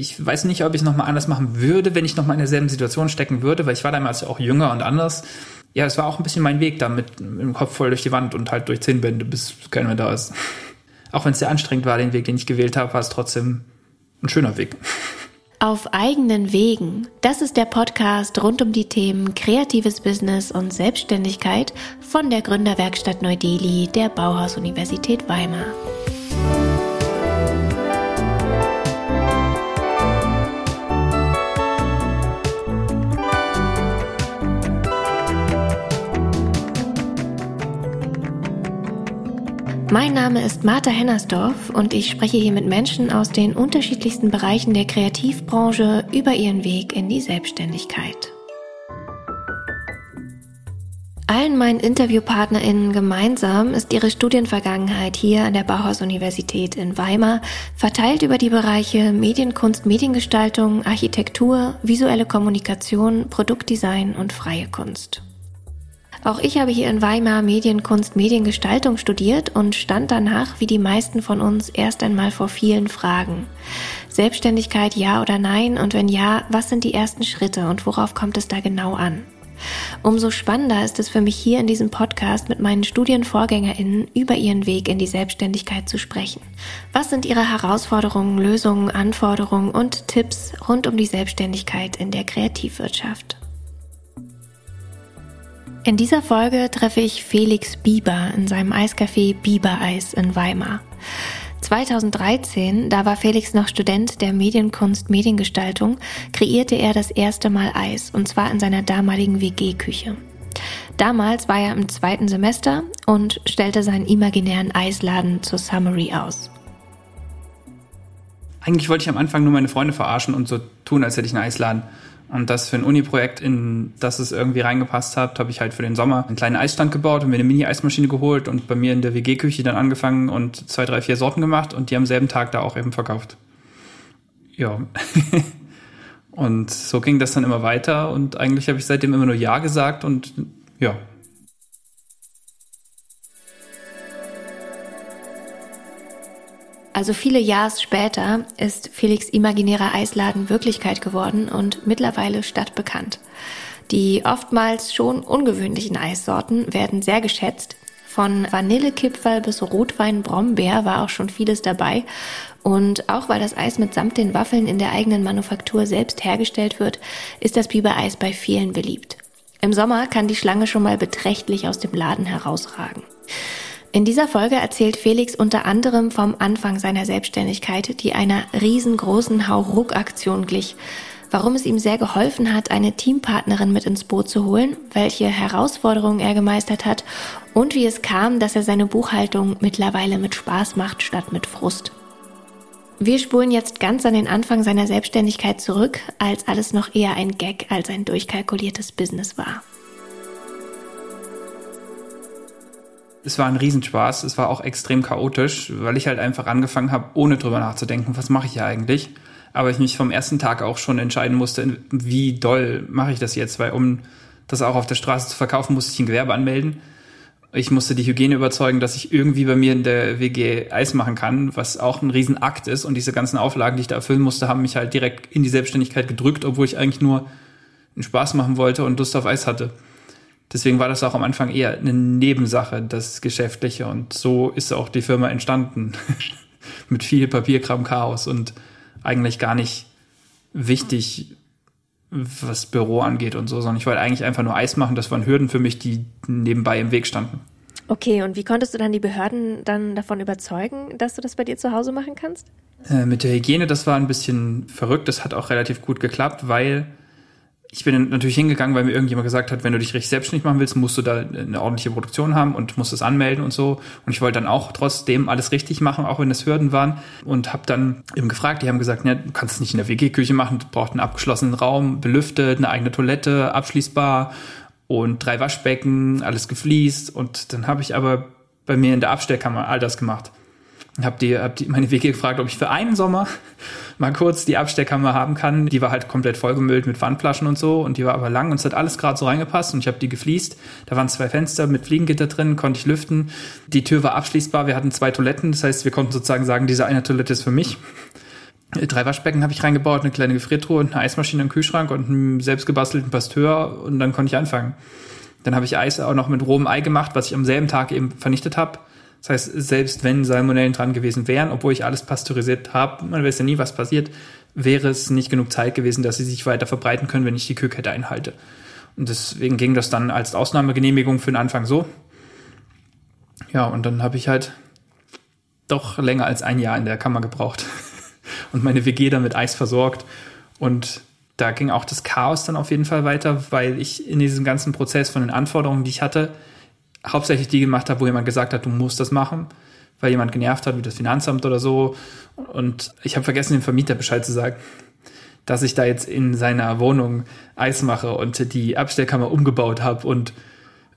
ich weiß nicht, ob ich es nochmal anders machen würde, wenn ich nochmal in derselben Situation stecken würde, weil ich war damals auch jünger und anders. Ja, es war auch ein bisschen mein Weg da mit, dem Kopf voll durch die Wand und halt durch zehn Bände, bis keiner mehr da ist. Auch wenn es sehr anstrengend war, den Weg, den ich gewählt habe, war es trotzdem ein schöner Weg. Auf eigenen Wegen. Das ist der Podcast rund um die Themen kreatives Business und Selbstständigkeit von der Gründerwerkstatt Neu-Delhi der Bauhaus-Universität Weimar. Mein Name ist Martha Hennersdorf und ich spreche hier mit Menschen aus den unterschiedlichsten Bereichen der Kreativbranche über ihren Weg in die Selbstständigkeit. Allen meinen InterviewpartnerInnen gemeinsam ist ihre Studienvergangenheit hier an der Bauhaus-Universität in Weimar verteilt über die Bereiche Medienkunst, Mediengestaltung, Architektur, visuelle Kommunikation, Produktdesign und freie Kunst. Auch ich habe hier in Weimar Medienkunst, Mediengestaltung studiert und stand danach, wie die meisten von uns, erst einmal vor vielen Fragen. Selbstständigkeit ja oder nein? Und wenn ja, was sind die ersten Schritte und worauf kommt es da genau an? Umso spannender ist es für mich hier in diesem Podcast mit meinen Studienvorgängerinnen über ihren Weg in die Selbstständigkeit zu sprechen. Was sind ihre Herausforderungen, Lösungen, Anforderungen und Tipps rund um die Selbstständigkeit in der Kreativwirtschaft? In dieser Folge treffe ich Felix Bieber in seinem Eiscafé Bieber Eis in Weimar. 2013, da war Felix noch Student der Medienkunst Mediengestaltung, kreierte er das erste Mal Eis und zwar in seiner damaligen WG-Küche. Damals war er im zweiten Semester und stellte seinen imaginären Eisladen zur Summary aus. Eigentlich wollte ich am Anfang nur meine Freunde verarschen und so tun, als hätte ich einen Eisladen. Und das für ein Uni-Projekt, in das es irgendwie reingepasst hat, habe ich halt für den Sommer einen kleinen Eisstand gebaut und mir eine Mini-Eismaschine geholt und bei mir in der WG-Küche dann angefangen und zwei, drei, vier Sorten gemacht und die am selben Tag da auch eben verkauft. Ja. und so ging das dann immer weiter und eigentlich habe ich seitdem immer nur Ja gesagt und ja, Also viele Jahre später ist Felix imaginärer Eisladen Wirklichkeit geworden und mittlerweile stadtbekannt. Die oftmals schon ungewöhnlichen Eissorten werden sehr geschätzt. Von Vanillekipferl bis Rotwein Brombeer war auch schon vieles dabei. Und auch weil das Eis mitsamt den Waffeln in der eigenen Manufaktur selbst hergestellt wird, ist das Bibereis bei vielen beliebt. Im Sommer kann die Schlange schon mal beträchtlich aus dem Laden herausragen. In dieser Folge erzählt Felix unter anderem vom Anfang seiner Selbstständigkeit, die einer riesengroßen Hauruck-Aktion glich, warum es ihm sehr geholfen hat, eine Teampartnerin mit ins Boot zu holen, welche Herausforderungen er gemeistert hat und wie es kam, dass er seine Buchhaltung mittlerweile mit Spaß macht statt mit Frust. Wir spulen jetzt ganz an den Anfang seiner Selbstständigkeit zurück, als alles noch eher ein Gag als ein durchkalkuliertes Business war. Es war ein Riesenspaß. Es war auch extrem chaotisch, weil ich halt einfach angefangen habe, ohne drüber nachzudenken, was mache ich hier eigentlich. Aber ich mich vom ersten Tag auch schon entscheiden musste, wie doll mache ich das jetzt, weil um das auch auf der Straße zu verkaufen, musste ich ein Gewerbe anmelden. Ich musste die Hygiene überzeugen, dass ich irgendwie bei mir in der WG Eis machen kann, was auch ein Riesenakt ist. Und diese ganzen Auflagen, die ich da erfüllen musste, haben mich halt direkt in die Selbstständigkeit gedrückt, obwohl ich eigentlich nur einen Spaß machen wollte und Lust auf Eis hatte. Deswegen war das auch am Anfang eher eine Nebensache, das Geschäftliche. Und so ist auch die Firma entstanden. Mit viel Papierkram, Chaos und eigentlich gar nicht wichtig, was Büro angeht und so, sondern ich wollte eigentlich einfach nur Eis machen. Das waren Hürden für mich, die nebenbei im Weg standen. Okay, und wie konntest du dann die Behörden dann davon überzeugen, dass du das bei dir zu Hause machen kannst? Äh, mit der Hygiene, das war ein bisschen verrückt. Das hat auch relativ gut geklappt, weil ich bin natürlich hingegangen, weil mir irgendjemand gesagt hat, wenn du dich richtig selbstständig machen willst, musst du da eine ordentliche Produktion haben und musst es anmelden und so. Und ich wollte dann auch trotzdem alles richtig machen, auch wenn es Hürden waren. Und habe dann eben gefragt, die haben gesagt, ja, du kannst es nicht in der WG-Küche machen, du brauchst einen abgeschlossenen Raum, belüftet, eine eigene Toilette, abschließbar und drei Waschbecken, alles gefliest. Und dann habe ich aber bei mir in der Abstellkammer all das gemacht. Hab die, hab die meine WG gefragt, ob ich für einen Sommer mal kurz die Abstellkammer haben kann. Die war halt komplett vollgemüllt mit Pfandflaschen und so und die war aber lang und es hat alles gerade so reingepasst und ich habe die gefliest. Da waren zwei Fenster mit Fliegengitter drin, konnte ich lüften. Die Tür war abschließbar, wir hatten zwei Toiletten, das heißt, wir konnten sozusagen sagen, diese eine Toilette ist für mich. Drei Waschbecken habe ich reingebaut, eine kleine Gefriertruhe und eine Eismaschine im Kühlschrank und einen selbstgebastelten Pasteur und dann konnte ich anfangen. Dann habe ich Eis auch noch mit rohem Ei gemacht, was ich am selben Tag eben vernichtet habe. Das heißt, selbst wenn Salmonellen dran gewesen wären, obwohl ich alles pasteurisiert habe, man weiß ja nie, was passiert, wäre es nicht genug Zeit gewesen, dass sie sich weiter verbreiten können, wenn ich die Kühlkette einhalte. Und deswegen ging das dann als Ausnahmegenehmigung für den Anfang so. Ja, und dann habe ich halt doch länger als ein Jahr in der Kammer gebraucht und meine WG dann mit Eis versorgt. Und da ging auch das Chaos dann auf jeden Fall weiter, weil ich in diesem ganzen Prozess von den Anforderungen, die ich hatte, hauptsächlich die gemacht habe, wo jemand gesagt hat, du musst das machen, weil jemand genervt hat, wie das Finanzamt oder so. Und ich habe vergessen, dem Vermieter Bescheid zu sagen, dass ich da jetzt in seiner Wohnung Eis mache und die Abstellkammer umgebaut habe und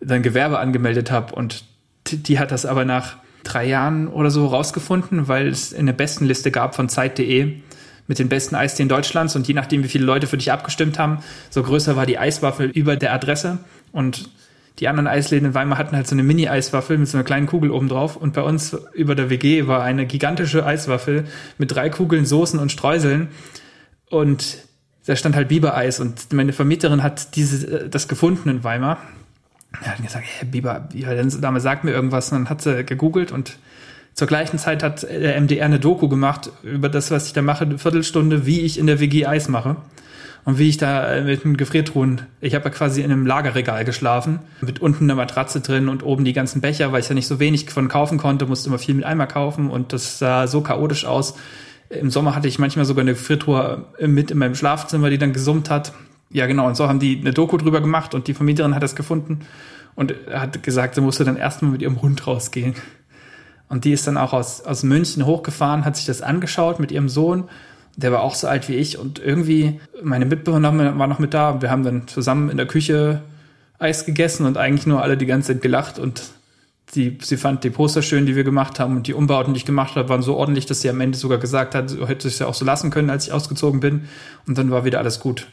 dann Gewerbe angemeldet habe. Und die hat das aber nach drei Jahren oder so rausgefunden, weil es eine Bestenliste gab von Zeit.de mit den besten Eisdielen Deutschlands und je nachdem, wie viele Leute für dich abgestimmt haben, so größer war die Eiswaffel über der Adresse und die anderen Eisläden in Weimar hatten halt so eine Mini-Eiswaffel mit so einer kleinen Kugel oben drauf. Und bei uns über der WG war eine gigantische Eiswaffel mit drei Kugeln Soßen und Streuseln. Und da stand halt Bibereis. Und meine Vermieterin hat diese, das gefunden in Weimar. Er hat gesagt, hey, Biber, Biber, der Dame sagt mir irgendwas. Und dann hat sie gegoogelt. Und zur gleichen Zeit hat der MDR eine Doku gemacht über das, was ich da mache, eine Viertelstunde, wie ich in der WG Eis mache und wie ich da äh, mit einem Gefriertruhen, ich habe ja quasi in einem Lagerregal geschlafen, mit unten einer Matratze drin und oben die ganzen Becher, weil ich ja nicht so wenig von kaufen konnte, musste immer viel mit Eimer kaufen und das sah so chaotisch aus. Im Sommer hatte ich manchmal sogar eine Gefriertruhe mit in meinem Schlafzimmer, die dann gesummt hat. Ja, genau, und so haben die eine Doku drüber gemacht und die Vermieterin hat das gefunden und hat gesagt, sie musste dann erstmal mit ihrem Hund rausgehen. Und die ist dann auch aus, aus München hochgefahren, hat sich das angeschaut mit ihrem Sohn der war auch so alt wie ich und irgendwie meine Mitbewohner war noch mit da. Wir haben dann zusammen in der Küche Eis gegessen und eigentlich nur alle die ganze Zeit gelacht und sie, sie fand die Poster schön, die wir gemacht haben und die Umbauten, die ich gemacht habe, waren so ordentlich, dass sie am Ende sogar gesagt hat, so hätte ich es ja auch so lassen können, als ich ausgezogen bin. Und dann war wieder alles gut.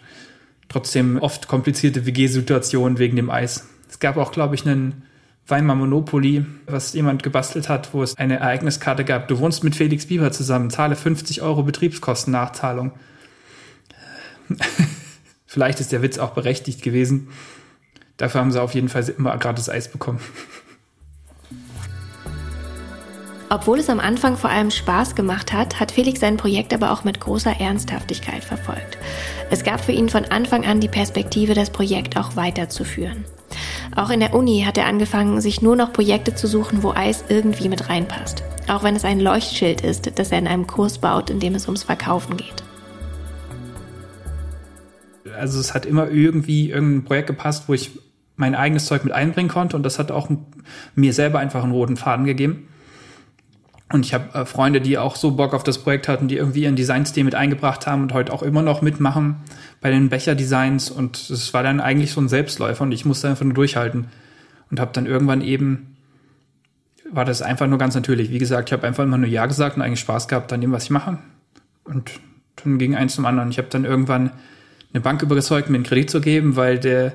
Trotzdem oft komplizierte WG-Situationen wegen dem Eis. Es gab auch, glaube ich, einen Weimar Monopoly, was jemand gebastelt hat, wo es eine Ereigniskarte gab. Du wohnst mit Felix Bieber zusammen, zahle 50 Euro Betriebskostennachzahlung. Vielleicht ist der Witz auch berechtigt gewesen. Dafür haben sie auf jeden Fall immer gratis Eis bekommen. Obwohl es am Anfang vor allem Spaß gemacht hat, hat Felix sein Projekt aber auch mit großer Ernsthaftigkeit verfolgt. Es gab für ihn von Anfang an die Perspektive, das Projekt auch weiterzuführen. Auch in der Uni hat er angefangen, sich nur noch Projekte zu suchen, wo Eis irgendwie mit reinpasst. Auch wenn es ein Leuchtschild ist, das er in einem Kurs baut, in dem es ums Verkaufen geht. Also es hat immer irgendwie irgendein Projekt gepasst, wo ich mein eigenes Zeug mit einbringen konnte und das hat auch mir selber einfach einen roten Faden gegeben. Und ich habe äh, Freunde, die auch so Bock auf das Projekt hatten, die irgendwie ihren Designstil mit eingebracht haben und heute auch immer noch mitmachen bei den Becher-Designs. Und es war dann eigentlich so ein Selbstläufer und ich musste einfach nur durchhalten. Und habe dann irgendwann eben, war das einfach nur ganz natürlich. Wie gesagt, ich habe einfach immer nur Ja gesagt und eigentlich Spaß gehabt an dem, was ich mache. Und dann ging eins zum anderen. Ich habe dann irgendwann eine Bank überzeugt, mir einen Kredit zu geben, weil der,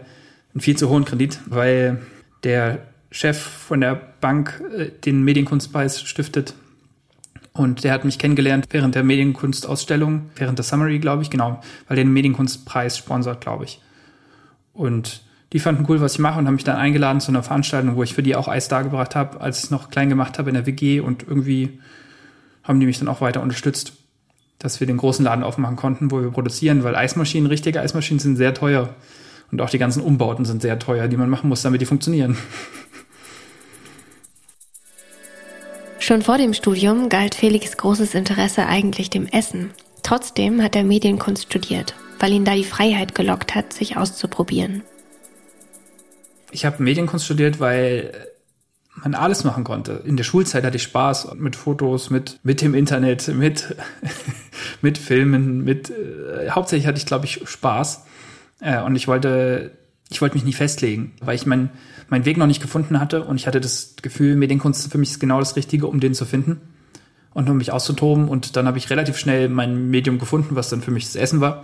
einen viel zu hohen Kredit, weil der Chef von der Bank äh, den Medienkunstpreis stiftet und der hat mich kennengelernt während der Medienkunstausstellung, während der Summary, glaube ich, genau, weil der den Medienkunstpreis sponsert, glaube ich. Und die fanden cool, was ich mache und haben mich dann eingeladen zu einer Veranstaltung, wo ich für die auch Eis dargebracht habe, als ich es noch klein gemacht habe in der WG und irgendwie haben die mich dann auch weiter unterstützt, dass wir den großen Laden aufmachen konnten, wo wir produzieren, weil Eismaschinen, richtige Eismaschinen sind sehr teuer und auch die ganzen Umbauten sind sehr teuer, die man machen muss, damit die funktionieren. Schon vor dem Studium galt Felix großes Interesse eigentlich dem Essen. Trotzdem hat er Medienkunst studiert, weil ihn da die Freiheit gelockt hat, sich auszuprobieren. Ich habe Medienkunst studiert, weil man alles machen konnte. In der Schulzeit hatte ich Spaß mit Fotos, mit, mit dem Internet, mit, mit Filmen, mit, äh, hauptsächlich hatte ich, glaube ich, Spaß. Äh, und ich wollte, ich wollte mich nicht festlegen, weil ich mein, meinen Weg noch nicht gefunden hatte und ich hatte das Gefühl, Medienkunst für mich ist genau das Richtige, um den zu finden und um mich auszutoben. Und dann habe ich relativ schnell mein Medium gefunden, was dann für mich das Essen war,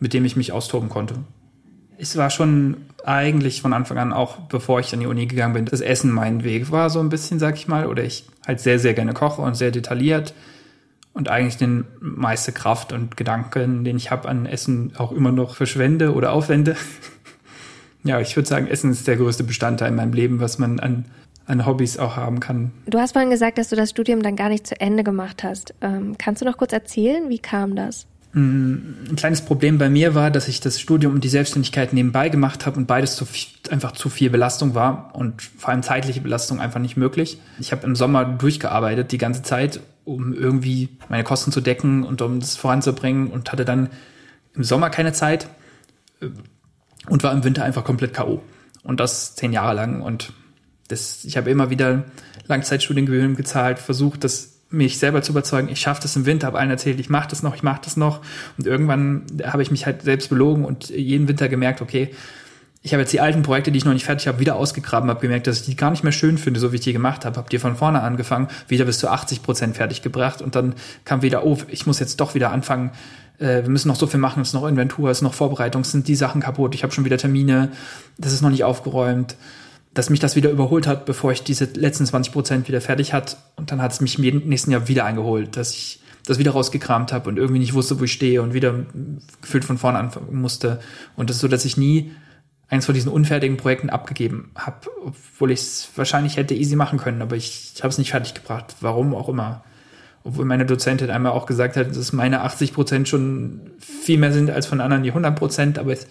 mit dem ich mich austoben konnte. Es war schon eigentlich von Anfang an, auch bevor ich an die Uni gegangen bin, das Essen mein Weg war so ein bisschen, sag ich mal, oder ich halt sehr, sehr gerne koche und sehr detailliert und eigentlich den meiste Kraft und Gedanken, den ich habe an Essen, auch immer noch verschwende oder aufwende. ja, ich würde sagen, Essen ist der größte Bestandteil in meinem Leben, was man an, an Hobbys auch haben kann. Du hast vorhin gesagt, dass du das Studium dann gar nicht zu Ende gemacht hast. Ähm, kannst du noch kurz erzählen, wie kam das? Ein kleines Problem bei mir war, dass ich das Studium und die Selbstständigkeit nebenbei gemacht habe und beides zu viel, einfach zu viel Belastung war und vor allem zeitliche Belastung einfach nicht möglich. Ich habe im Sommer durchgearbeitet die ganze Zeit, um irgendwie meine Kosten zu decken und um das voranzubringen und hatte dann im Sommer keine Zeit äh, und war im Winter einfach komplett K.O. Und das zehn Jahre lang und das, ich habe immer wieder Langzeitstudiengebühren gezahlt, versucht, das mich selber zu überzeugen, ich schaffe das im Winter, habe allen erzählt, ich mache das noch, ich mache das noch. Und irgendwann habe ich mich halt selbst belogen und jeden Winter gemerkt, okay, ich habe jetzt die alten Projekte, die ich noch nicht fertig habe, wieder ausgegraben, habe gemerkt, dass ich die gar nicht mehr schön finde, so wie ich die gemacht habe. Habe die von vorne angefangen, wieder bis zu 80 Prozent fertig gebracht und dann kam wieder, oh, ich muss jetzt doch wieder anfangen. Äh, wir müssen noch so viel machen, es ist noch Inventur, es ist noch Vorbereitung, es sind die Sachen kaputt, ich habe schon wieder Termine, das ist noch nicht aufgeräumt dass mich das wieder überholt hat, bevor ich diese letzten 20 Prozent wieder fertig hat. Und dann hat es mich im nächsten Jahr wieder eingeholt, dass ich das wieder rausgekramt habe und irgendwie nicht wusste, wo ich stehe und wieder gefühlt von vorne anfangen musste. Und das ist so, dass ich nie eins von diesen unfertigen Projekten abgegeben habe, obwohl ich es wahrscheinlich hätte easy machen können, aber ich, ich habe es nicht fertig gebracht. Warum auch immer. Obwohl meine Dozentin einmal auch gesagt hat, dass meine 80 Prozent schon viel mehr sind als von anderen die 100 Prozent, aber es,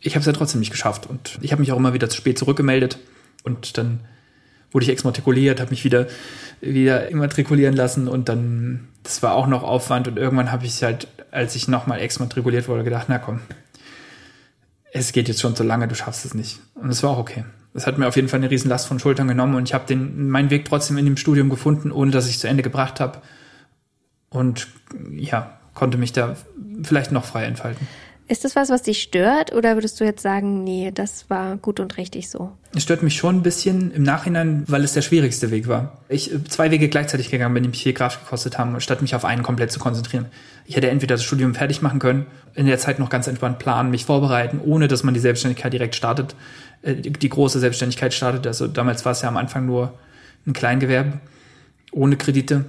ich habe es ja trotzdem nicht geschafft. Und ich habe mich auch immer wieder zu spät zurückgemeldet. Und dann wurde ich exmatrikuliert, habe mich wieder, wieder immatrikulieren lassen. Und dann, das war auch noch Aufwand. Und irgendwann habe ich halt, als ich nochmal exmatrikuliert wurde, gedacht, na komm, es geht jetzt schon so lange, du schaffst es nicht. Und es war auch okay. Das hat mir auf jeden Fall eine Riesenlast von Schultern genommen und ich habe den meinen Weg trotzdem in dem Studium gefunden, ohne dass ich es zu Ende gebracht habe. Und ja, konnte mich da vielleicht noch frei entfalten. Ist das was, was dich stört oder würdest du jetzt sagen, nee, das war gut und richtig so? Es stört mich schon ein bisschen im Nachhinein, weil es der schwierigste Weg war. Ich äh, zwei Wege gleichzeitig gegangen bin, die mich viel Kraft gekostet haben, statt mich auf einen komplett zu konzentrieren. Ich hätte entweder das Studium fertig machen können, in der Zeit noch ganz entspannt planen, mich vorbereiten, ohne dass man die Selbstständigkeit direkt startet, äh, die große Selbstständigkeit startet. Also damals war es ja am Anfang nur ein Kleingewerbe, ohne Kredite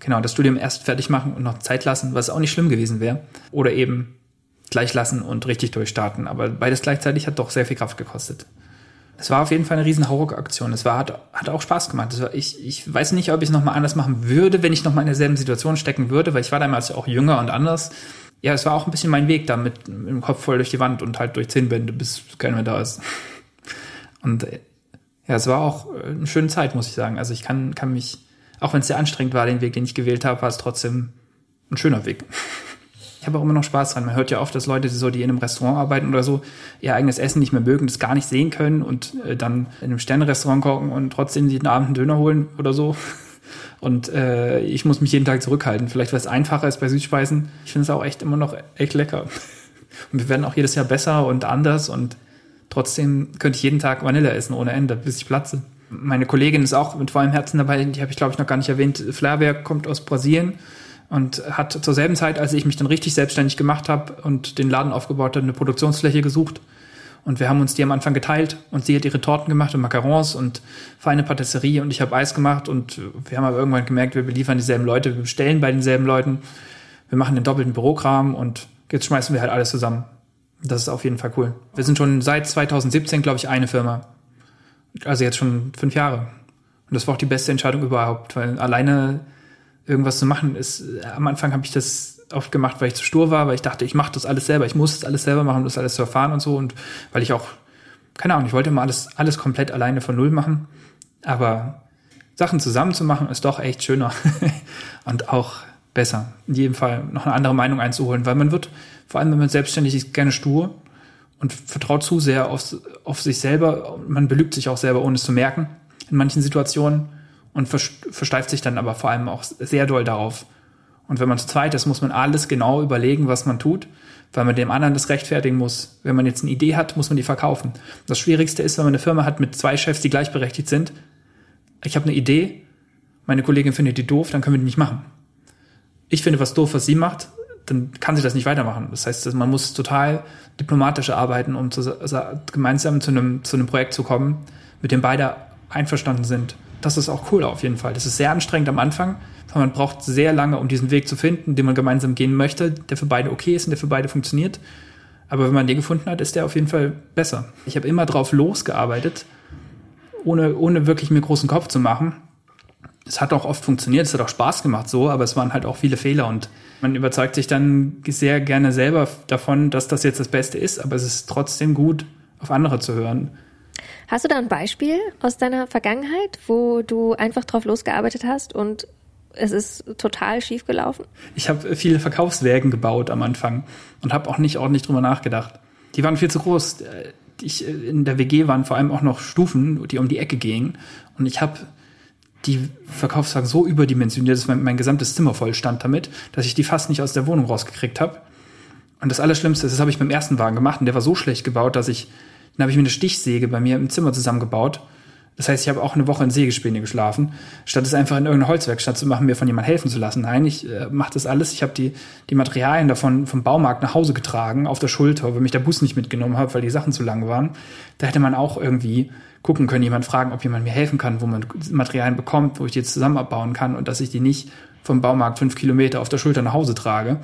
genau, das Studium erst fertig machen und noch Zeit lassen, was auch nicht schlimm gewesen wäre. Oder eben gleich lassen und richtig durchstarten. Aber beides gleichzeitig hat doch sehr viel Kraft gekostet. Es war auf jeden Fall eine riesen Horroraktion. Es war, hat, hat auch Spaß gemacht. War, ich, ich weiß nicht, ob ich es nochmal anders machen würde, wenn ich nochmal in derselben Situation stecken würde, weil ich war damals auch jünger und anders. Ja, es war auch ein bisschen mein Weg da mit, dem Kopf voll durch die Wand und halt durch zehn Wände, bis keiner mehr da ist. Und ja, es war auch eine schöne Zeit, muss ich sagen. Also ich kann, kann mich auch wenn es sehr anstrengend war, den Weg, den ich gewählt habe, war es trotzdem ein schöner Weg. Ich habe auch immer noch Spaß dran. Man hört ja oft, dass Leute, die so, die in einem Restaurant arbeiten oder so, ihr eigenes Essen nicht mehr mögen, das gar nicht sehen können und äh, dann in einem Sterne-Restaurant kochen und trotzdem jeden Abend einen Döner holen oder so. Und äh, ich muss mich jeden Tag zurückhalten. Vielleicht, weil es einfacher ist bei Süßspeisen. Ich finde es auch echt immer noch echt lecker. Und wir werden auch jedes Jahr besser und anders und trotzdem könnte ich jeden Tag Vanille essen ohne Ende, bis ich platze meine Kollegin ist auch mit vollem Herzen dabei, die habe ich glaube ich noch gar nicht erwähnt. Flair kommt aus Brasilien und hat zur selben Zeit, als ich mich dann richtig selbstständig gemacht habe und den Laden aufgebaut habe, eine Produktionsfläche gesucht. Und wir haben uns die am Anfang geteilt und sie hat ihre Torten gemacht und Macarons und feine Patisserie und ich habe Eis gemacht und wir haben aber irgendwann gemerkt, wir beliefern dieselben Leute, wir bestellen bei denselben Leuten, wir machen den doppelten Bürokram und jetzt schmeißen wir halt alles zusammen. Das ist auf jeden Fall cool. Wir sind schon seit 2017, glaube ich, eine Firma. Also jetzt schon fünf Jahre. Und das war auch die beste Entscheidung überhaupt, weil alleine irgendwas zu machen ist, am Anfang habe ich das oft gemacht, weil ich zu stur war, weil ich dachte, ich mache das alles selber, ich muss das alles selber machen, um das alles zu erfahren und so und weil ich auch, keine Ahnung, ich wollte immer alles, alles komplett alleine von Null machen, aber Sachen zusammen zu machen ist doch echt schöner und auch besser. In jedem Fall noch eine andere Meinung einzuholen, weil man wird, vor allem wenn man selbstständig ist, gerne stur und vertraut zu sehr auf, auf sich selber. Man belügt sich auch selber, ohne es zu merken, in manchen Situationen und versteift sich dann aber vor allem auch sehr doll darauf. Und wenn man zu zweit ist, muss man alles genau überlegen, was man tut, weil man dem anderen das rechtfertigen muss. Wenn man jetzt eine Idee hat, muss man die verkaufen. Das Schwierigste ist, wenn man eine Firma hat mit zwei Chefs, die gleichberechtigt sind. Ich habe eine Idee, meine Kollegin findet die doof, dann können wir die nicht machen. Ich finde was doof, was sie macht, dann kann sie das nicht weitermachen. Das heißt, man muss total diplomatisch arbeiten, um zu, also gemeinsam zu einem, zu einem Projekt zu kommen, mit dem beide einverstanden sind, das ist auch cool auf jeden Fall. Das ist sehr anstrengend am Anfang, weil man braucht sehr lange, um diesen Weg zu finden, den man gemeinsam gehen möchte, der für beide okay ist und der für beide funktioniert. Aber wenn man den gefunden hat, ist der auf jeden Fall besser. Ich habe immer drauf losgearbeitet, ohne, ohne wirklich mir großen Kopf zu machen. Es hat auch oft funktioniert, es hat auch Spaß gemacht so, aber es waren halt auch viele Fehler und man überzeugt sich dann sehr gerne selber davon, dass das jetzt das Beste ist, aber es ist trotzdem gut, auf andere zu hören. Hast du da ein Beispiel aus deiner Vergangenheit, wo du einfach drauf losgearbeitet hast und es ist total schief gelaufen? Ich habe viele Verkaufswägen gebaut am Anfang und habe auch nicht ordentlich drüber nachgedacht. Die waren viel zu groß. Ich, in der WG waren vor allem auch noch Stufen, die um die Ecke gingen. Und ich habe die Verkaufswagen so überdimensioniert, dass mein, mein gesamtes Zimmer voll stand damit, dass ich die fast nicht aus der Wohnung rausgekriegt habe. Und das Allerschlimmste ist, das habe ich beim ersten Wagen gemacht und der war so schlecht gebaut, dass ich, dann habe ich mir eine Stichsäge bei mir im Zimmer zusammengebaut das heißt, ich habe auch eine Woche in Sägespäne geschlafen, statt es einfach in irgendeine Holzwerkstatt zu machen, mir von jemandem helfen zu lassen. Nein, ich äh, mache das alles. Ich habe die, die Materialien davon vom Baumarkt nach Hause getragen, auf der Schulter, weil mich der Bus nicht mitgenommen hat, weil die Sachen zu lang waren. Da hätte man auch irgendwie gucken können, jemand fragen, ob jemand mir helfen kann, wo man Materialien bekommt, wo ich die jetzt zusammen abbauen kann und dass ich die nicht vom Baumarkt fünf Kilometer auf der Schulter nach Hause trage.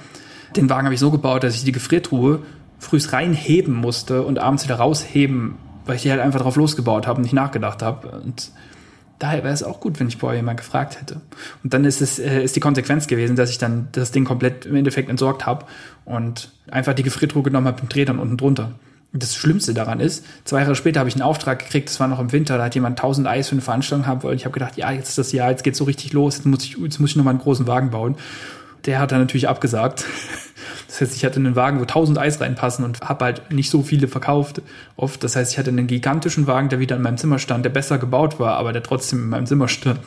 Den Wagen habe ich so gebaut, dass ich die Gefriertruhe frühs reinheben musste und abends wieder rausheben weil ich die halt einfach drauf losgebaut habe und nicht nachgedacht habe. Und daher wäre es auch gut, wenn ich vorher jemand gefragt hätte. Und dann ist es äh, ist die Konsequenz gewesen, dass ich dann das Ding komplett im Endeffekt entsorgt habe und einfach die Gefriertruhe genommen habe und Dreh dann unten drunter. Das Schlimmste daran ist, zwei Jahre später habe ich einen Auftrag gekriegt, das war noch im Winter, da hat jemand 1000 Eis für eine Veranstaltung haben wollen. Ich habe gedacht, ja, jetzt ist das Jahr, jetzt geht's so richtig los, jetzt muss ich, jetzt muss ich nochmal einen großen Wagen bauen. Der hat dann natürlich abgesagt. Das heißt, ich hatte einen Wagen, wo 1000 Eis reinpassen und habe halt nicht so viele verkauft oft. Das heißt, ich hatte einen gigantischen Wagen, der wieder in meinem Zimmer stand, der besser gebaut war, aber der trotzdem in meinem Zimmer stand.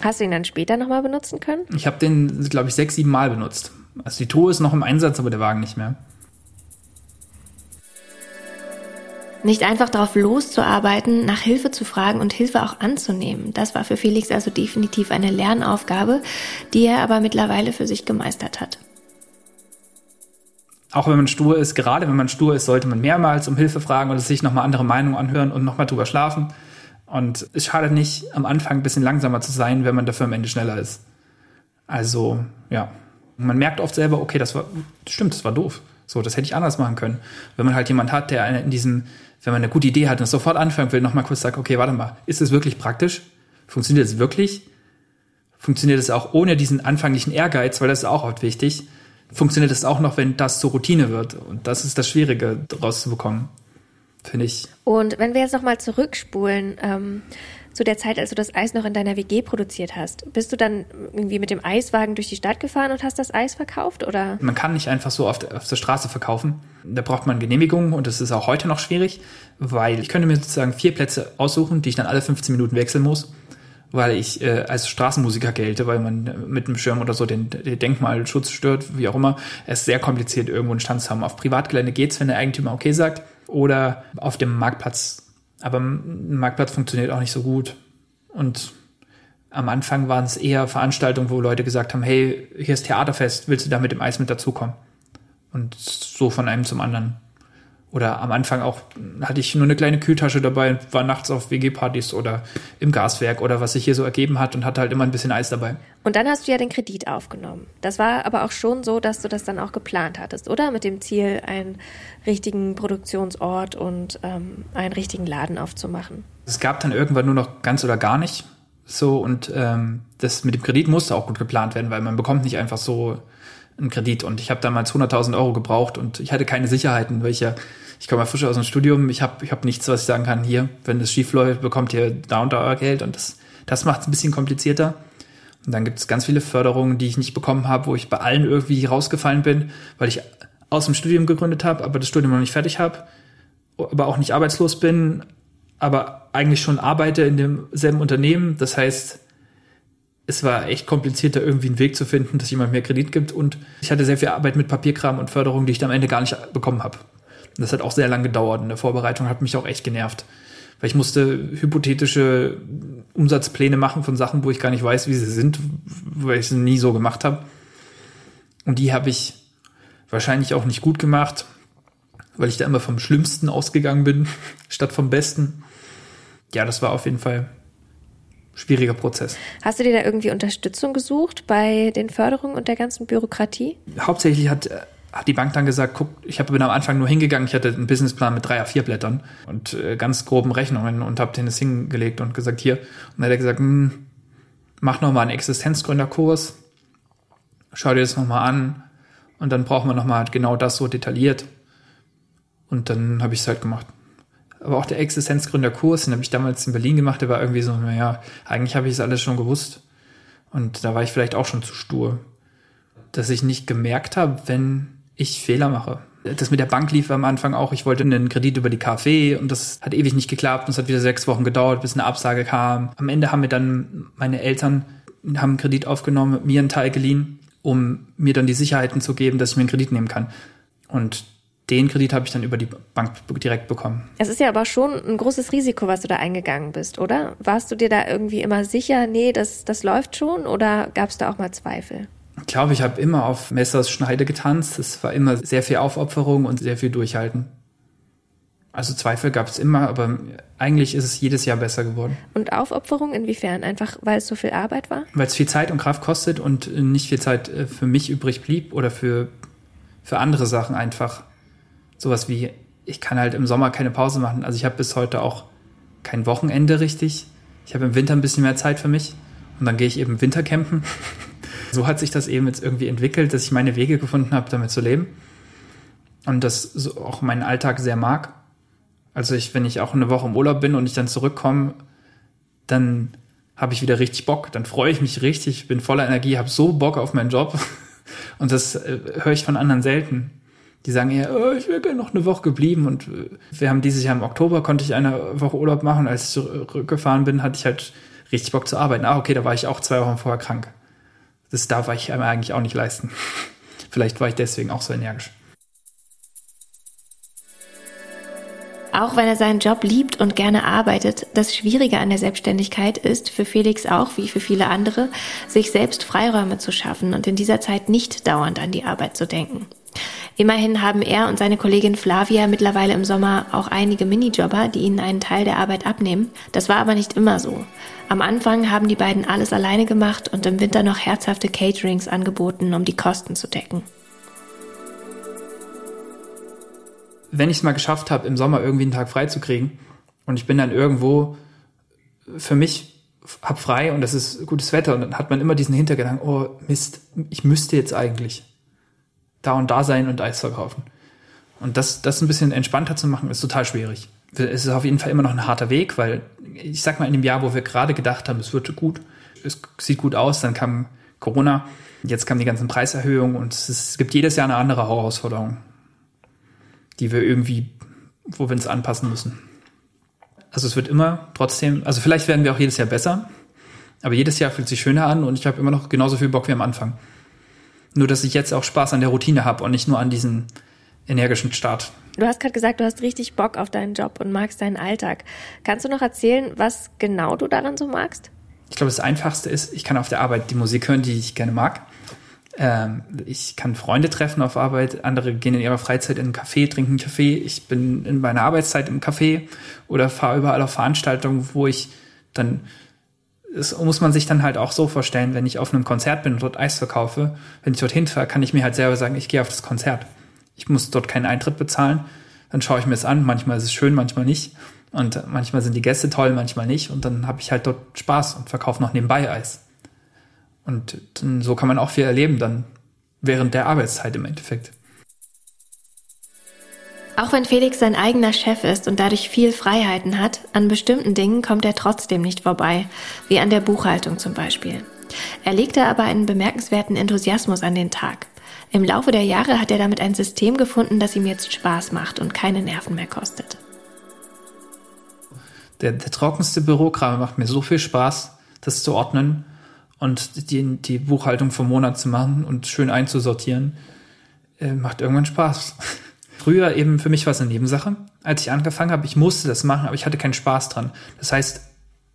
Hast du ihn dann später nochmal benutzen können? Ich habe den, glaube ich, sechs, sieben Mal benutzt. Also die Tour ist noch im Einsatz, aber der Wagen nicht mehr. Nicht einfach darauf loszuarbeiten, nach Hilfe zu fragen und Hilfe auch anzunehmen. Das war für Felix also definitiv eine Lernaufgabe, die er aber mittlerweile für sich gemeistert hat auch wenn man stur ist, gerade wenn man stur ist, sollte man mehrmals um Hilfe fragen oder sich nochmal andere Meinungen anhören und nochmal drüber schlafen. Und es schadet nicht, am Anfang ein bisschen langsamer zu sein, wenn man dafür am Ende schneller ist. Also, ja. Man merkt oft selber, okay, das war, stimmt, das war doof. So, das hätte ich anders machen können. Wenn man halt jemand hat, der in diesem, wenn man eine gute Idee hat und sofort anfangen will, nochmal kurz sagt, okay, warte mal, ist es wirklich praktisch? Funktioniert es wirklich? Funktioniert es auch ohne diesen anfänglichen Ehrgeiz, weil das ist auch oft wichtig funktioniert es auch noch, wenn das zur Routine wird. Und das ist das Schwierige, daraus zu bekommen, finde ich. Und wenn wir jetzt nochmal zurückspulen, ähm, zu der Zeit, als du das Eis noch in deiner WG produziert hast, bist du dann irgendwie mit dem Eiswagen durch die Stadt gefahren und hast das Eis verkauft, oder? Man kann nicht einfach so auf der, auf der Straße verkaufen. Da braucht man Genehmigungen und das ist auch heute noch schwierig, weil ich könnte mir sozusagen vier Plätze aussuchen, die ich dann alle 15 Minuten wechseln muss weil ich äh, als Straßenmusiker gelte, weil man mit einem Schirm oder so den, den Denkmalschutz stört, wie auch immer. Es ist sehr kompliziert, irgendwo einen Stand zu haben. Auf Privatgelände geht's, wenn der Eigentümer okay sagt, oder auf dem Marktplatz. Aber ein Marktplatz funktioniert auch nicht so gut. Und am Anfang waren es eher Veranstaltungen, wo Leute gesagt haben, hey, hier ist Theaterfest, willst du da mit dem Eis mit dazukommen? Und so von einem zum anderen. Oder am Anfang auch hatte ich nur eine kleine Kühltasche dabei, war nachts auf WG-Partys oder im Gaswerk oder was sich hier so ergeben hat und hatte halt immer ein bisschen Eis dabei. Und dann hast du ja den Kredit aufgenommen. Das war aber auch schon so, dass du das dann auch geplant hattest, oder? Mit dem Ziel, einen richtigen Produktionsort und ähm, einen richtigen Laden aufzumachen. Es gab dann irgendwann nur noch ganz oder gar nicht. So, und ähm, das mit dem Kredit musste auch gut geplant werden, weil man bekommt nicht einfach so einen Kredit. Und ich habe damals 100.000 Euro gebraucht und ich hatte keine Sicherheiten, weil ich ja, ich komme ja frisch aus dem Studium, ich habe ich hab nichts, was ich sagen kann, hier, wenn es schief läuft, bekommt ihr da und da euer Geld und das, das macht es ein bisschen komplizierter. Und dann gibt es ganz viele Förderungen, die ich nicht bekommen habe, wo ich bei allen irgendwie rausgefallen bin, weil ich aus dem Studium gegründet habe, aber das Studium noch nicht fertig habe, aber auch nicht arbeitslos bin, aber eigentlich schon arbeite in demselben Unternehmen. Das heißt, es war echt kompliziert, da irgendwie einen Weg zu finden, dass jemand mehr Kredit gibt. Und ich hatte sehr viel Arbeit mit Papierkram und Förderung, die ich am Ende gar nicht bekommen habe. Das hat auch sehr lange gedauert. Und der Vorbereitung hat mich auch echt genervt. Weil ich musste hypothetische Umsatzpläne machen von Sachen, wo ich gar nicht weiß, wie sie sind, weil ich sie nie so gemacht habe. Und die habe ich wahrscheinlich auch nicht gut gemacht, weil ich da immer vom Schlimmsten ausgegangen bin, statt vom Besten. Ja, das war auf jeden Fall schwieriger Prozess. Hast du dir da irgendwie Unterstützung gesucht bei den Förderungen und der ganzen Bürokratie? Hauptsächlich hat, hat die Bank dann gesagt, guck, ich bin am Anfang nur hingegangen, ich hatte einen Businessplan mit drei A4 Blättern und äh, ganz groben Rechnungen und habe den das hingelegt und gesagt, hier. Und dann hat er gesagt, hm, mach noch mal einen Existenzgründerkurs, schau dir das noch mal an und dann brauchen wir noch mal genau das so detailliert. Und dann habe ich es halt gemacht aber auch der Existenzgründerkurs, den habe ich damals in Berlin gemacht, der war irgendwie so, naja, eigentlich habe ich es alles schon gewusst. Und da war ich vielleicht auch schon zu stur, dass ich nicht gemerkt habe, wenn ich Fehler mache. Das mit der Bank lief am Anfang auch. Ich wollte einen Kredit über die KfW und das hat ewig nicht geklappt. Und es hat wieder sechs Wochen gedauert, bis eine Absage kam. Am Ende haben mir dann meine Eltern haben einen Kredit aufgenommen, mir einen Teil geliehen, um mir dann die Sicherheiten zu geben, dass ich mir einen Kredit nehmen kann. Und den Kredit habe ich dann über die Bank direkt bekommen. Es ist ja aber schon ein großes Risiko, was du da eingegangen bist, oder? Warst du dir da irgendwie immer sicher, nee, das, das läuft schon oder gab es da auch mal Zweifel? Ich glaube, ich habe immer auf Messers Schneide getanzt. Es war immer sehr viel Aufopferung und sehr viel Durchhalten. Also Zweifel gab es immer, aber eigentlich ist es jedes Jahr besser geworden. Und Aufopferung inwiefern? Einfach, weil es so viel Arbeit war? Weil es viel Zeit und Kraft kostet und nicht viel Zeit äh, für mich übrig blieb oder für, für andere Sachen einfach sowas wie, ich kann halt im Sommer keine Pause machen. Also ich habe bis heute auch kein Wochenende richtig. Ich habe im Winter ein bisschen mehr Zeit für mich und dann gehe ich eben Wintercampen. so hat sich das eben jetzt irgendwie entwickelt, dass ich meine Wege gefunden habe, damit zu leben und das auch meinen Alltag sehr mag. Also ich, wenn ich auch eine Woche im Urlaub bin und ich dann zurückkomme, dann habe ich wieder richtig Bock, dann freue ich mich richtig, bin voller Energie, habe so Bock auf meinen Job und das äh, höre ich von anderen selten die sagen eher, oh, ich wäre gerne noch eine Woche geblieben. Und äh, wir haben dieses Jahr im Oktober, konnte ich eine Woche Urlaub machen. Als ich zurückgefahren bin, hatte ich halt richtig Bock zu arbeiten. Ah, okay, da war ich auch zwei Wochen vorher krank. Das darf ich mir eigentlich auch nicht leisten. Vielleicht war ich deswegen auch so energisch. Auch wenn er seinen Job liebt und gerne arbeitet, das Schwierige an der Selbstständigkeit ist für Felix auch, wie für viele andere, sich selbst Freiräume zu schaffen und in dieser Zeit nicht dauernd an die Arbeit zu denken. Immerhin haben er und seine Kollegin Flavia mittlerweile im Sommer auch einige Minijobber, die ihnen einen Teil der Arbeit abnehmen. Das war aber nicht immer so. Am Anfang haben die beiden alles alleine gemacht und im Winter noch herzhafte Caterings angeboten, um die Kosten zu decken. Wenn ich es mal geschafft habe, im Sommer irgendwie einen Tag frei zu kriegen und ich bin dann irgendwo für mich hab frei und das ist gutes Wetter und dann hat man immer diesen Hintergedanken, oh Mist, ich müsste jetzt eigentlich da und da sein und Eis verkaufen. Und das, das ein bisschen entspannter zu machen, ist total schwierig. Es ist auf jeden Fall immer noch ein harter Weg, weil ich sag mal, in dem Jahr, wo wir gerade gedacht haben, es wird gut, es sieht gut aus, dann kam Corona, jetzt kam die ganzen Preiserhöhungen und es gibt jedes Jahr eine andere Herausforderung, die wir irgendwie, wo wir uns anpassen müssen. Also es wird immer trotzdem, also vielleicht werden wir auch jedes Jahr besser, aber jedes Jahr fühlt sich schöner an und ich habe immer noch genauso viel Bock wie am Anfang. Nur, dass ich jetzt auch Spaß an der Routine habe und nicht nur an diesen energischen Start. Du hast gerade gesagt, du hast richtig Bock auf deinen Job und magst deinen Alltag. Kannst du noch erzählen, was genau du daran so magst? Ich glaube, das Einfachste ist, ich kann auf der Arbeit die Musik hören, die ich gerne mag. Ähm, ich kann Freunde treffen auf Arbeit, andere gehen in ihrer Freizeit in einen Café, trinken Kaffee. Ich bin in meiner Arbeitszeit im Café oder fahre überall auf Veranstaltungen, wo ich dann das muss man sich dann halt auch so vorstellen, wenn ich auf einem Konzert bin und dort Eis verkaufe, wenn ich dorthin fahre, kann ich mir halt selber sagen, ich gehe auf das Konzert. Ich muss dort keinen Eintritt bezahlen. Dann schaue ich mir es an. Manchmal ist es schön, manchmal nicht. Und manchmal sind die Gäste toll, manchmal nicht. Und dann habe ich halt dort Spaß und verkaufe noch nebenbei Eis. Und so kann man auch viel erleben dann während der Arbeitszeit im Endeffekt. Auch wenn Felix sein eigener Chef ist und dadurch viel Freiheiten hat, an bestimmten Dingen kommt er trotzdem nicht vorbei, wie an der Buchhaltung zum Beispiel. Er legte aber einen bemerkenswerten Enthusiasmus an den Tag. Im Laufe der Jahre hat er damit ein System gefunden, das ihm jetzt Spaß macht und keine Nerven mehr kostet. Der, der trockenste Bürokram macht mir so viel Spaß, das zu ordnen und die, die Buchhaltung vom Monat zu machen und schön einzusortieren, äh, macht irgendwann Spaß. Früher eben für mich war es eine Nebensache, als ich angefangen habe. Ich musste das machen, aber ich hatte keinen Spaß dran. Das heißt,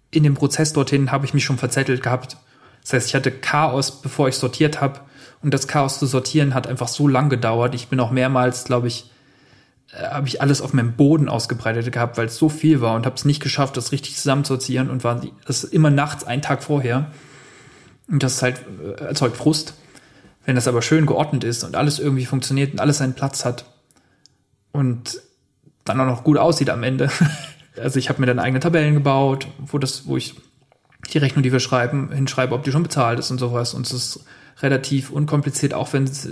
in dem Prozess dorthin habe ich mich schon verzettelt gehabt. Das heißt, ich hatte Chaos, bevor ich sortiert habe. Und das Chaos zu sortieren hat einfach so lang gedauert. Ich bin auch mehrmals, glaube ich, äh, habe ich alles auf meinem Boden ausgebreitet gehabt, weil es so viel war und habe es nicht geschafft, das richtig zusammenzusortieren und war das immer nachts, einen Tag vorher. Und das halt äh, erzeugt Frust. Wenn das aber schön geordnet ist und alles irgendwie funktioniert und alles seinen Platz hat und dann auch noch gut aussieht am Ende. Also ich habe mir dann eigene Tabellen gebaut, wo das, wo ich die Rechnung, die wir schreiben, hinschreibe, ob die schon bezahlt ist und sowas. Und es ist relativ unkompliziert, auch wenn es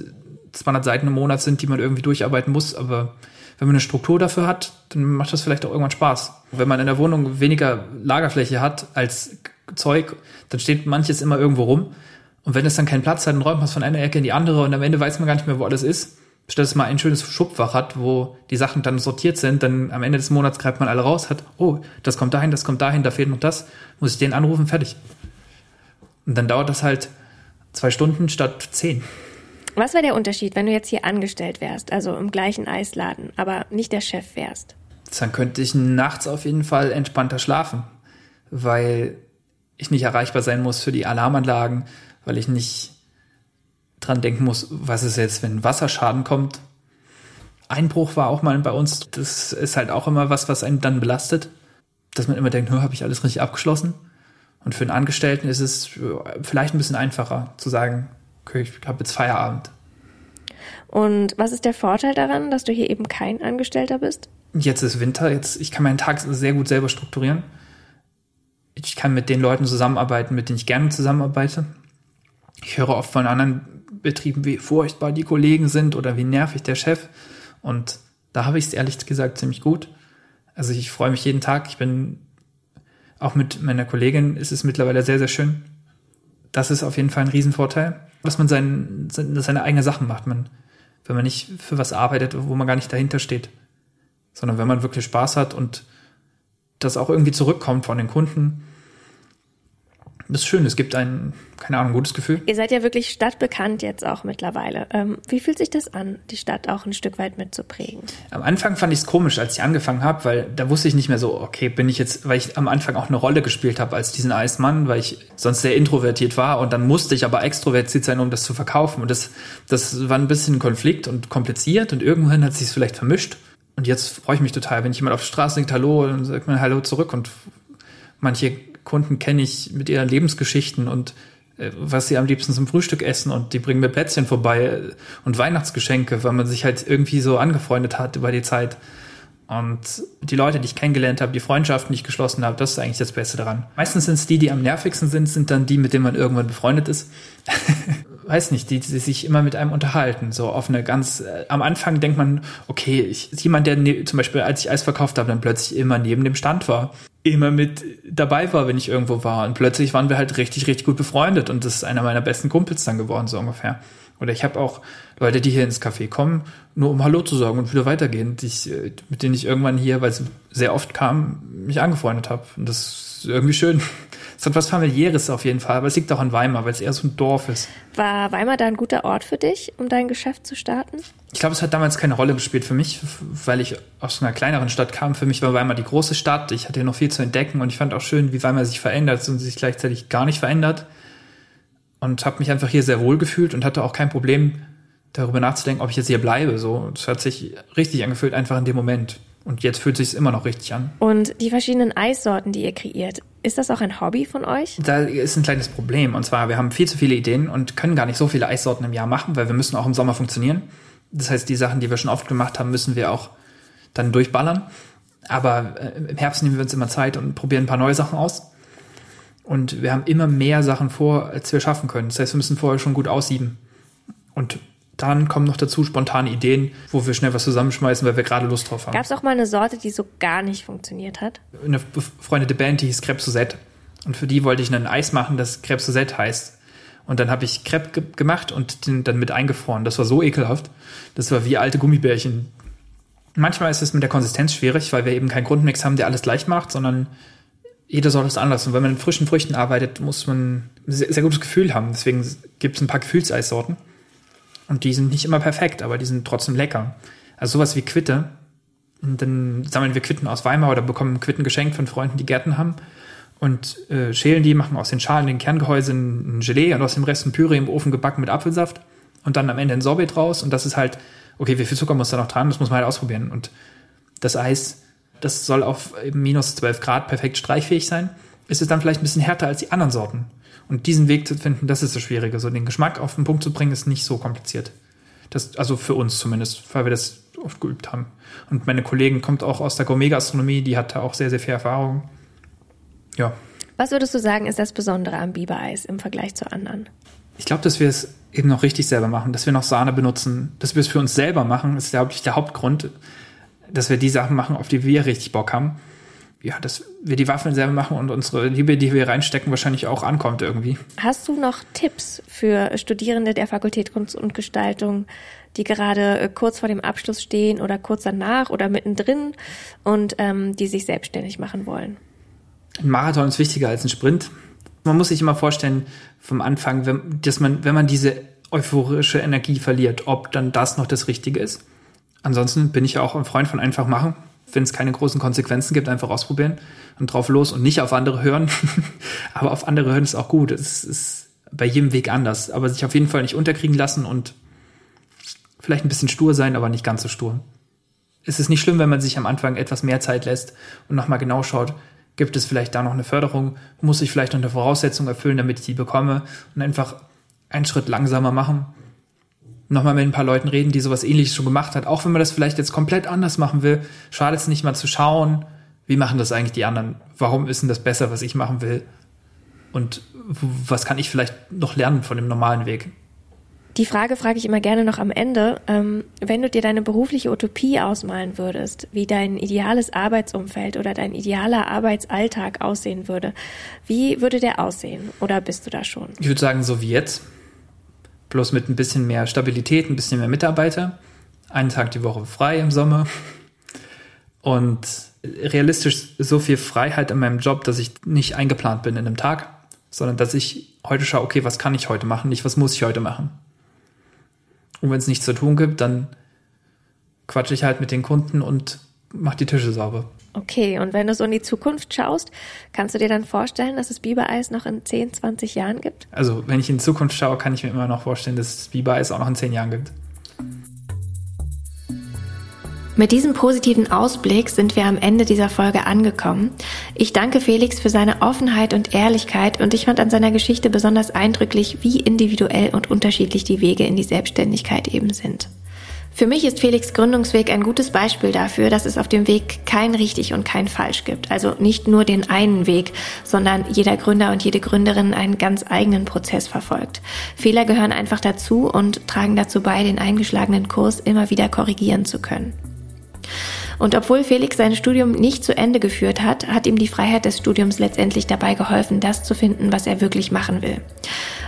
200 Seiten im Monat sind, die man irgendwie durcharbeiten muss. Aber wenn man eine Struktur dafür hat, dann macht das vielleicht auch irgendwann Spaß. Wenn man in der Wohnung weniger Lagerfläche hat als Zeug, dann steht manches immer irgendwo rum. Und wenn es dann keinen Platz hat, dann räumt man es von einer Ecke in die andere und am Ende weiß man gar nicht mehr, wo alles ist statt dass man ein schönes Schubfach hat, wo die Sachen dann sortiert sind, dann am Ende des Monats greift man alle raus, hat, oh, das kommt dahin, das kommt dahin, da fehlt noch das, muss ich den anrufen, fertig. Und dann dauert das halt zwei Stunden statt zehn. Was wäre der Unterschied, wenn du jetzt hier angestellt wärst, also im gleichen Eisladen, aber nicht der Chef wärst? Dann könnte ich nachts auf jeden Fall entspannter schlafen, weil ich nicht erreichbar sein muss für die Alarmanlagen, weil ich nicht dran denken muss, was ist jetzt, wenn Wasserschaden kommt. Einbruch war auch mal bei uns. Das ist halt auch immer was, was einen dann belastet, dass man immer denkt, habe ich alles richtig abgeschlossen? Und für einen Angestellten ist es vielleicht ein bisschen einfacher zu sagen, okay, ich habe jetzt Feierabend. Und was ist der Vorteil daran, dass du hier eben kein Angestellter bist? Jetzt ist Winter, jetzt ich kann meinen Tag sehr gut selber strukturieren. Ich kann mit den Leuten zusammenarbeiten, mit denen ich gerne zusammenarbeite. Ich höre oft von anderen Betrieben, wie furchtbar die Kollegen sind oder wie nervig der Chef. Und da habe ich es ehrlich gesagt ziemlich gut. Also ich freue mich jeden Tag. Ich bin auch mit meiner Kollegin ist es mittlerweile sehr, sehr schön. Das ist auf jeden Fall ein Riesenvorteil, dass man sein, seine eigene Sachen macht. Man, wenn man nicht für was arbeitet, wo man gar nicht dahinter steht, sondern wenn man wirklich Spaß hat und das auch irgendwie zurückkommt von den Kunden das ist schön, es gibt ein, keine Ahnung, gutes Gefühl. Ihr seid ja wirklich stadtbekannt jetzt auch mittlerweile. Ähm, wie fühlt sich das an, die Stadt auch ein Stück weit mitzuprägen? Am Anfang fand ich es komisch, als ich angefangen habe, weil da wusste ich nicht mehr so, okay, bin ich jetzt, weil ich am Anfang auch eine Rolle gespielt habe als diesen Eismann, weil ich sonst sehr introvertiert war und dann musste ich aber extrovertiert sein, um das zu verkaufen. Und das, das war ein bisschen Konflikt und kompliziert und irgendwann hat sich es vielleicht vermischt. Und jetzt freue ich mich total, wenn ich jemand auf der Straße sagt Hallo, dann sagt man Hallo zurück und manche Kunden kenne ich mit ihren Lebensgeschichten und äh, was sie am liebsten zum Frühstück essen und die bringen mir Plätzchen vorbei äh, und Weihnachtsgeschenke, weil man sich halt irgendwie so angefreundet hat über die Zeit. Und die Leute, die ich kennengelernt habe, die Freundschaften, die ich geschlossen habe, das ist eigentlich das Beste daran. Meistens sind es die, die am nervigsten sind, sind dann die, mit denen man irgendwann befreundet ist. Weiß nicht, die, die sich immer mit einem unterhalten. So auf eine ganz, äh, am Anfang denkt man, okay, ich, jemand, der ne, zum Beispiel, als ich Eis verkauft habe, dann plötzlich immer neben dem Stand war immer mit dabei war, wenn ich irgendwo war. Und plötzlich waren wir halt richtig, richtig gut befreundet und das ist einer meiner besten Kumpels dann geworden, so ungefähr. Oder ich habe auch Leute, die hier ins Café kommen, nur um Hallo zu sagen und wieder weitergehen, die ich, mit denen ich irgendwann hier, weil sie sehr oft kamen, mich angefreundet habe. Und das ist irgendwie schön. Es hat was familiäres auf jeden Fall, aber es liegt auch an Weimar, weil es eher so ein Dorf ist. War Weimar da ein guter Ort für dich, um dein Geschäft zu starten? Ich glaube, es hat damals keine Rolle gespielt für mich, weil ich aus einer kleineren Stadt kam. Für mich war Weimar die große Stadt. Ich hatte noch viel zu entdecken und ich fand auch schön, wie Weimar sich verändert und sich gleichzeitig gar nicht verändert. Und habe mich einfach hier sehr wohl gefühlt und hatte auch kein Problem, darüber nachzudenken, ob ich jetzt hier bleibe. So, es hat sich richtig angefühlt, einfach in dem Moment. Und jetzt fühlt sich immer noch richtig an. Und die verschiedenen Eissorten, die ihr kreiert, ist das auch ein Hobby von euch? Da ist ein kleines Problem. Und zwar, wir haben viel zu viele Ideen und können gar nicht so viele Eissorten im Jahr machen, weil wir müssen auch im Sommer funktionieren. Das heißt, die Sachen, die wir schon oft gemacht haben, müssen wir auch dann durchballern. Aber äh, im Herbst nehmen wir uns immer Zeit und probieren ein paar neue Sachen aus. Und wir haben immer mehr Sachen vor, als wir schaffen können. Das heißt, wir müssen vorher schon gut aussieben. Und dann kommen noch dazu spontane Ideen, wo wir schnell was zusammenschmeißen, weil wir gerade Lust drauf haben. Gab es auch mal eine Sorte, die so gar nicht funktioniert hat? Eine befreundete Band, die hieß Crepe Suzette. Und für die wollte ich ein Eis machen, das Crepe Suzette heißt. Und dann habe ich Crepe ge gemacht und den dann mit eingefroren. Das war so ekelhaft. Das war wie alte Gummibärchen. Manchmal ist es mit der Konsistenz schwierig, weil wir eben keinen Grundmix haben, der alles leicht macht, sondern jede Sorte ist anders. Und wenn man mit frischen Früchten arbeitet, muss man ein sehr, sehr gutes Gefühl haben. Deswegen gibt es ein paar Gefühlseissorten. Und die sind nicht immer perfekt, aber die sind trotzdem lecker. Also sowas wie Quitte. Und dann sammeln wir Quitten aus Weimar oder bekommen Quitten geschenkt von Freunden, die Gärten haben. Und äh, schälen die, machen aus den Schalen, den Kerngehäusen ein Gelee und aus dem Rest ein Püree im Ofen gebacken mit Apfelsaft. Und dann am Ende ein Sorbet draus. Und das ist halt okay, wie viel Zucker muss da noch dran? Das muss man halt ausprobieren. Und das Eis, das soll auf minus 12 Grad perfekt streichfähig sein. Ist es dann vielleicht ein bisschen härter als die anderen Sorten. Und diesen Weg zu finden, das ist das Schwierige. So den Geschmack auf den Punkt zu bringen, ist nicht so kompliziert. Das, also für uns zumindest, weil wir das oft geübt haben. Und meine Kollegin kommt auch aus der Gourmet-Gastronomie, die hat da auch sehr, sehr viel Erfahrung. Ja. Was würdest du sagen, ist das Besondere am Biber-Eis im Vergleich zu anderen? Ich glaube, dass wir es eben noch richtig selber machen, dass wir noch Sahne benutzen, dass wir es für uns selber machen, ist, glaube ich, der Hauptgrund, dass wir die Sachen machen, auf die wir richtig Bock haben. Ja, dass wir die Waffeln selber machen und unsere Liebe, die wir reinstecken, wahrscheinlich auch ankommt irgendwie. Hast du noch Tipps für Studierende der Fakultät Kunst und Gestaltung, die gerade äh, kurz vor dem Abschluss stehen oder kurz danach oder mittendrin und ähm, die sich selbstständig machen wollen? Ein Marathon ist wichtiger als ein Sprint. Man muss sich immer vorstellen, vom Anfang, wenn, dass man, wenn man diese euphorische Energie verliert, ob dann das noch das Richtige ist. Ansonsten bin ich auch ein Freund von einfach machen. Wenn es keine großen Konsequenzen gibt, einfach ausprobieren und drauf los und nicht auf andere hören. aber auf andere hören ist auch gut. Es ist bei jedem Weg anders. Aber sich auf jeden Fall nicht unterkriegen lassen und vielleicht ein bisschen stur sein, aber nicht ganz so stur. Es ist nicht schlimm, wenn man sich am Anfang etwas mehr Zeit lässt und nochmal genau schaut, gibt es vielleicht da noch eine Förderung, muss ich vielleicht noch eine Voraussetzung erfüllen, damit ich die bekomme und einfach einen Schritt langsamer machen. Nochmal mit ein paar Leuten reden, die sowas ähnliches schon gemacht hat. Auch wenn man das vielleicht jetzt komplett anders machen will, schadet es nicht mal zu schauen, wie machen das eigentlich die anderen? Warum ist denn das besser, was ich machen will? Und was kann ich vielleicht noch lernen von dem normalen Weg? Die Frage frage ich immer gerne noch am Ende. Ähm, wenn du dir deine berufliche Utopie ausmalen würdest, wie dein ideales Arbeitsumfeld oder dein idealer Arbeitsalltag aussehen würde, wie würde der aussehen? Oder bist du da schon? Ich würde sagen, so wie jetzt. Bloß mit ein bisschen mehr Stabilität, ein bisschen mehr Mitarbeiter. Einen Tag die Woche frei im Sommer. Und realistisch so viel Freiheit in meinem Job, dass ich nicht eingeplant bin in einem Tag, sondern dass ich heute schaue, okay, was kann ich heute machen, nicht was muss ich heute machen. Und wenn es nichts zu tun gibt, dann quatsche ich halt mit den Kunden und mache die Tische sauber. Okay, und wenn du so in die Zukunft schaust, kannst du dir dann vorstellen, dass es Bibereis noch in 10, 20 Jahren gibt? Also, wenn ich in die Zukunft schaue, kann ich mir immer noch vorstellen, dass es Bibereis auch noch in 10 Jahren gibt. Mit diesem positiven Ausblick sind wir am Ende dieser Folge angekommen. Ich danke Felix für seine Offenheit und Ehrlichkeit und ich fand an seiner Geschichte besonders eindrücklich, wie individuell und unterschiedlich die Wege in die Selbstständigkeit eben sind. Für mich ist Felix Gründungsweg ein gutes Beispiel dafür, dass es auf dem Weg kein richtig und kein falsch gibt. Also nicht nur den einen Weg, sondern jeder Gründer und jede Gründerin einen ganz eigenen Prozess verfolgt. Fehler gehören einfach dazu und tragen dazu bei, den eingeschlagenen Kurs immer wieder korrigieren zu können. Und obwohl Felix sein Studium nicht zu Ende geführt hat, hat ihm die Freiheit des Studiums letztendlich dabei geholfen, das zu finden, was er wirklich machen will.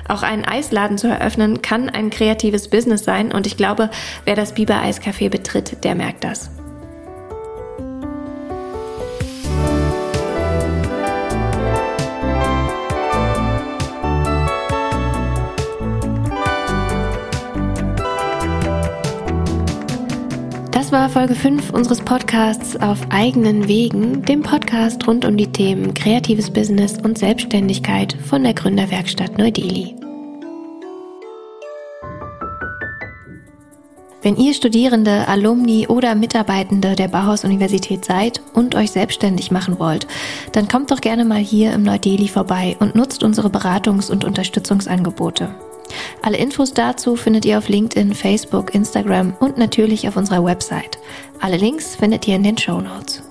Auch einen Eisladen zu eröffnen kann ein kreatives Business sein und ich glaube, wer das Biber Eiscafé betritt, der merkt das. Das war Folge 5 unseres Podcasts auf eigenen Wegen, dem Podcast rund um die Themen kreatives Business und Selbstständigkeit von der Gründerwerkstatt Neu-Delhi. Wenn ihr Studierende, Alumni oder Mitarbeitende der Bauhaus-Universität seid und euch selbstständig machen wollt, dann kommt doch gerne mal hier im Neu-Delhi vorbei und nutzt unsere Beratungs- und Unterstützungsangebote. Alle Infos dazu findet ihr auf LinkedIn, Facebook, Instagram und natürlich auf unserer Website. Alle Links findet ihr in den Show Notes.